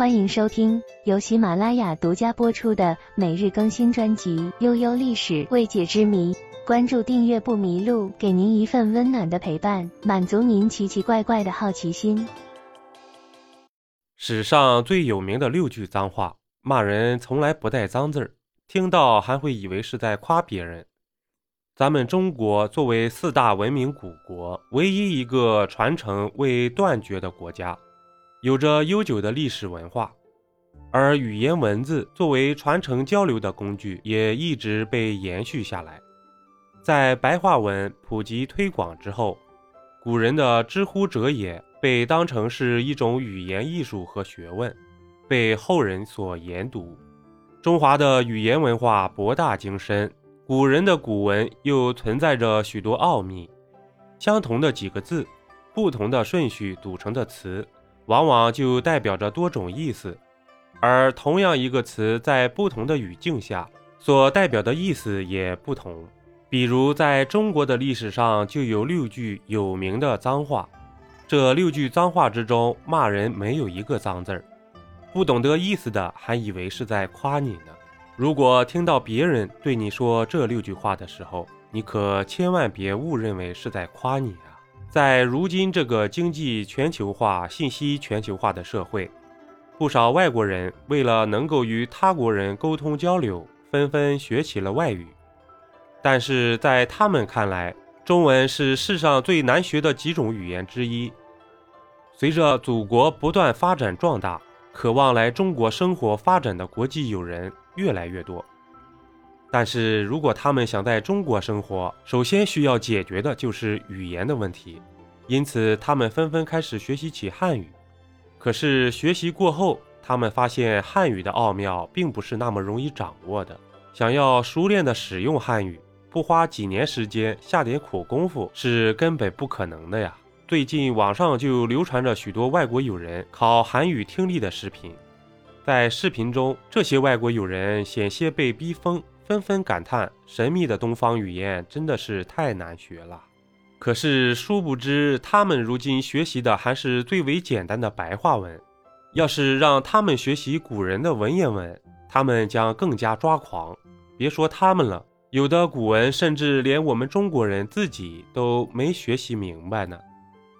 欢迎收听由喜马拉雅独家播出的每日更新专辑《悠悠历史未解之谜》。关注订阅不迷路，给您一份温暖的陪伴，满足您奇奇怪怪的好奇心。史上最有名的六句脏话，骂人从来不带脏字儿，听到还会以为是在夸别人。咱们中国作为四大文明古国，唯一一个传承未断绝的国家，有着悠久的历史文化，而语言文字作为传承交流的工具，也一直被延续下来。在白话文普及推广之后，古人的“知乎者也”被当成是一种语言艺术和学问，被后人所研读。中华的语言文化博大精深。古人的古文又存在着许多奥秘，相同的几个字，不同的顺序组成的词，往往就代表着多种意思；而同样一个词，在不同的语境下，所代表的意思也不同。比如，在中国的历史上就有六句有名的脏话，这六句脏话之中，骂人没有一个脏字儿，不懂得意思的还以为是在夸你呢。如果听到别人对你说这六句话的时候，你可千万别误认为是在夸你啊！在如今这个经济全球化、信息全球化的社会，不少外国人为了能够与他国人沟通交流，纷纷学起了外语。但是在他们看来，中文是世上最难学的几种语言之一。随着祖国不断发展壮大，渴望来中国生活发展的国际友人。越来越多，但是如果他们想在中国生活，首先需要解决的就是语言的问题，因此他们纷纷开始学习起汉语。可是学习过后，他们发现汉语的奥妙并不是那么容易掌握的。想要熟练的使用汉语，不花几年时间，下点苦功夫是根本不可能的呀。最近网上就流传着许多外国友人考韩语听力的视频。在视频中，这些外国友人险些被逼疯，纷纷感叹：“神秘的东方语言真的是太难学了。”可是，殊不知他们如今学习的还是最为简单的白话文。要是让他们学习古人的文言文，他们将更加抓狂。别说他们了，有的古文甚至连我们中国人自己都没学习明白呢。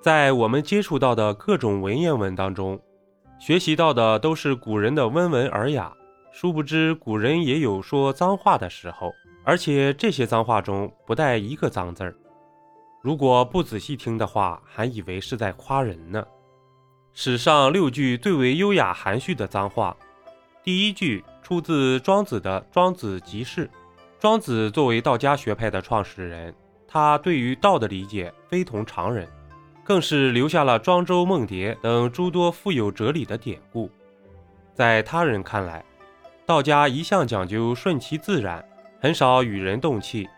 在我们接触到的各种文言文当中，学习到的都是古人的温文尔雅，殊不知古人也有说脏话的时候，而且这些脏话中不带一个脏字儿。如果不仔细听的话，还以为是在夸人呢。史上六句最为优雅含蓄的脏话，第一句出自庄子的《庄子集市》。庄子作为道家学派的创始人，他对于道的理解非同常人。更是留下了庄周梦蝶等诸多富有哲理的典故。在他人看来，道家一向讲究顺其自然，很少与人动气。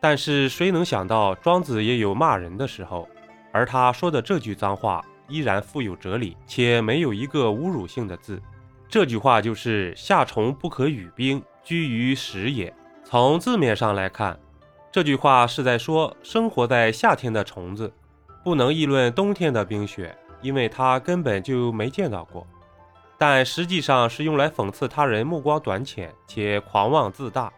但是谁能想到，庄子也有骂人的时候，而他说的这句脏话依然富有哲理，且没有一个侮辱性的字。这句话就是“夏虫不可语冰，居于时也”。从字面上来看，这句话是在说生活在夏天的虫子。不能议论冬天的冰雪，因为他根本就没见到过。但实际上是用来讽刺他人目光短浅且狂妄自大。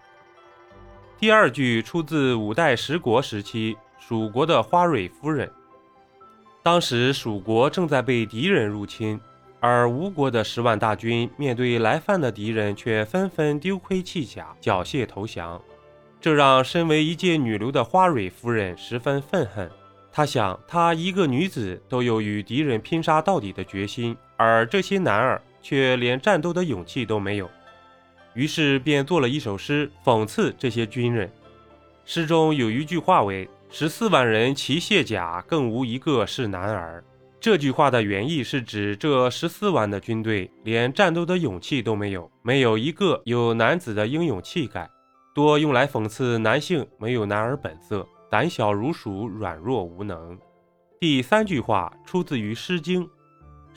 第二句出自五代十国时期蜀国的花蕊夫人。当时蜀国正在被敌人入侵，而吴国的十万大军面对来犯的敌人，却纷纷丢盔弃甲，缴械投降。这让身为一介女流的花蕊夫人十分愤恨。她想，她一个女子都有与敌人拼杀到底的决心，而这些男儿却连战斗的勇气都没有。于是便做了一首诗讽刺这些军人。诗中有一句话为：“十四万人齐卸甲，更无一个是男儿。”这句话的原意是指这十四万的军队连战斗的勇气都没有，没有一个有男子的英勇气概，多用来讽刺男性没有男儿本色。胆小如鼠，软弱无能。第三句话出自于《诗经》。《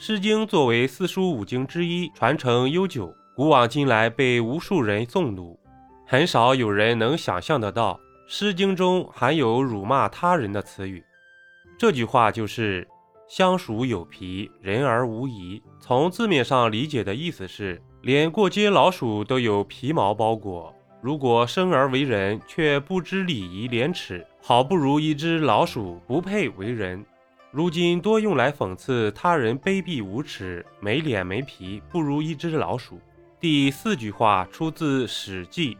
诗经》作为四书五经之一，传承悠久，古往今来被无数人诵读。很少有人能想象得到，《诗经》中含有辱骂他人的词语。这句话就是：“相鼠有皮，人而无仪。从字面上理解的意思是，连过街老鼠都有皮毛包裹。如果生而为人，却不知礼仪廉耻，好不如一只老鼠，不配为人。如今多用来讽刺他人卑鄙无耻、没脸没皮，不如一只老鼠。第四句话出自《史记》，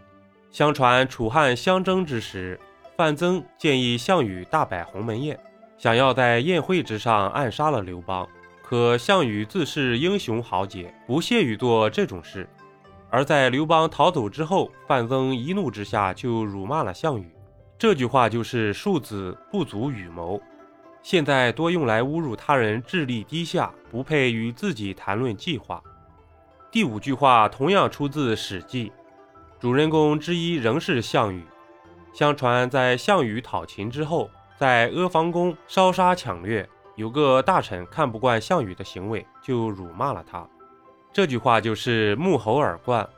相传楚汉相争之时，范增建议项羽大摆鸿门宴，想要在宴会之上暗杀了刘邦。可项羽自恃英雄豪杰，不屑于做这种事。而在刘邦逃走之后，范增一怒之下就辱骂了项羽。这句话就是“庶子不足与谋”，现在多用来侮辱他人智力低下，不配与自己谈论计划。第五句话同样出自《史记》，主人公之一仍是项羽。相传在项羽讨秦之后，在阿房宫烧杀抢掠，有个大臣看不惯项羽的行为，就辱骂了他。这句话就是木猴耳冠，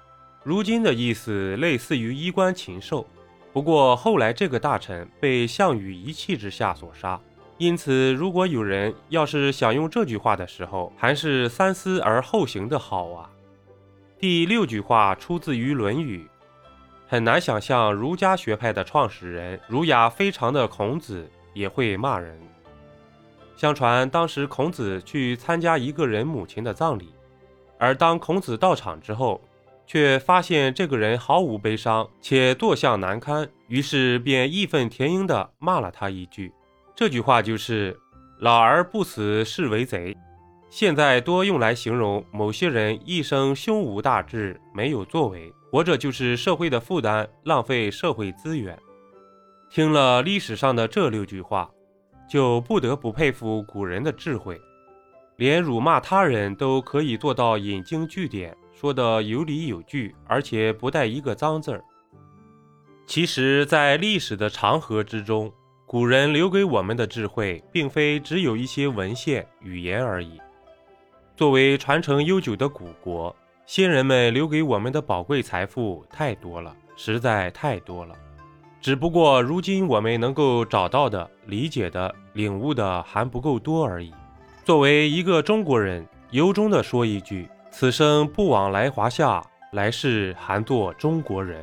如今的意思类似于衣冠禽兽。不过后来这个大臣被项羽一气之下所杀，因此如果有人要是想用这句话的时候，还是三思而后行的好啊。第六句话出自于《论语》，很难想象儒家学派的创始人、儒雅非常的孔子也会骂人。相传当时孔子去参加一个人母亲的葬礼。而当孔子到场之后，却发现这个人毫无悲伤，且坐相难堪，于是便义愤填膺地骂了他一句。这句话就是“老而不死，是为贼”。现在多用来形容某些人一生胸无大志，没有作为，活着就是社会的负担，浪费社会资源。听了历史上的这六句话，就不得不佩服古人的智慧。连辱骂他人都可以做到引经据典，说的有理有据，而且不带一个脏字儿。其实，在历史的长河之中，古人留给我们的智慧，并非只有一些文献语言而已。作为传承悠久的古国，先人们留给我们的宝贵财富太多了，实在太多了。只不过，如今我们能够找到的、理解的、领悟的还不够多而已。作为一个中国人，由衷的说一句：此生不枉来华夏，来世还做中国人。